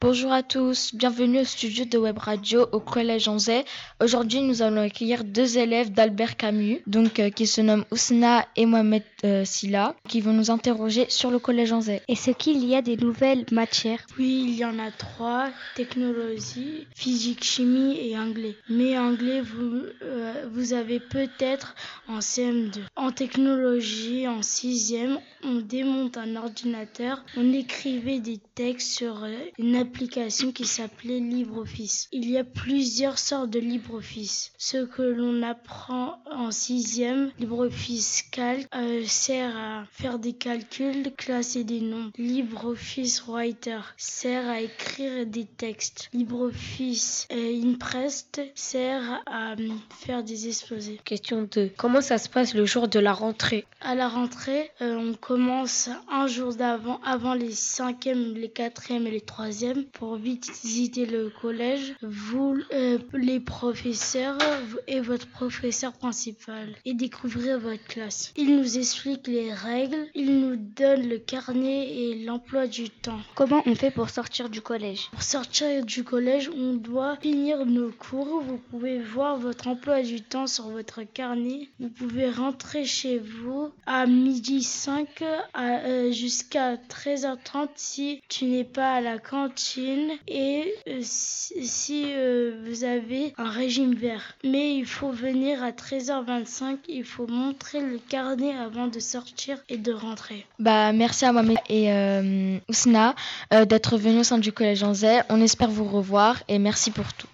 Bonjour à tous, bienvenue au studio de Web Radio au Collège Anzay. Aujourd'hui, nous allons accueillir deux élèves d'Albert Camus, donc euh, qui se nomment Ousna et Mohamed euh, Silla, qui vont nous interroger sur le Collège Anzay. Est-ce qu'il y a des nouvelles matières? Oui, il y en a trois technologie, physique, chimie et anglais. Mais anglais, vous, euh, vous avez peut-être en CM2. En technologie, en sixième, on démonte un ordinateur, on écrivait des textes sur euh, une application qui s'appelait LibreOffice. Il y a plusieurs sortes de LibreOffice. Ce que l'on apprend en sixième, LibreOffice Calc, euh, sert à faire des calculs, classer des noms. LibreOffice Writer sert à écrire des textes. LibreOffice euh, Impress sert à euh, faire des exposés. Question 2. Comment ça se passe le jour de la rentrée? À la rentrée, euh, on commence un jour d'avant, avant les cinquièmes, les quatrièmes et les troisièmes, pour visiter le collège. Vous, euh, les professeurs et votre professeur principal, et découvrir votre classe. Il nous explique les règles, il nous donne le carnet et l'emploi du temps. Comment on fait pour sortir du collège? Pour sortir du collège, on doit finir nos cours. Vous pouvez voir votre emploi du temps sur votre carnet. Vous pouvez rentrer chez vous à midi 5 à, euh, jusqu'à 13h30 si tu n'es pas à la cantine et euh, si, euh, vous avez un régime vert. Mais il faut venir à 13h25. Il faut montrer le carnet avant de sortir et de rentrer. Bah, merci à Mohamed et euh, Ousna d'être venus au sein du Collège Anzay. On espère vous revoir et merci pour tout.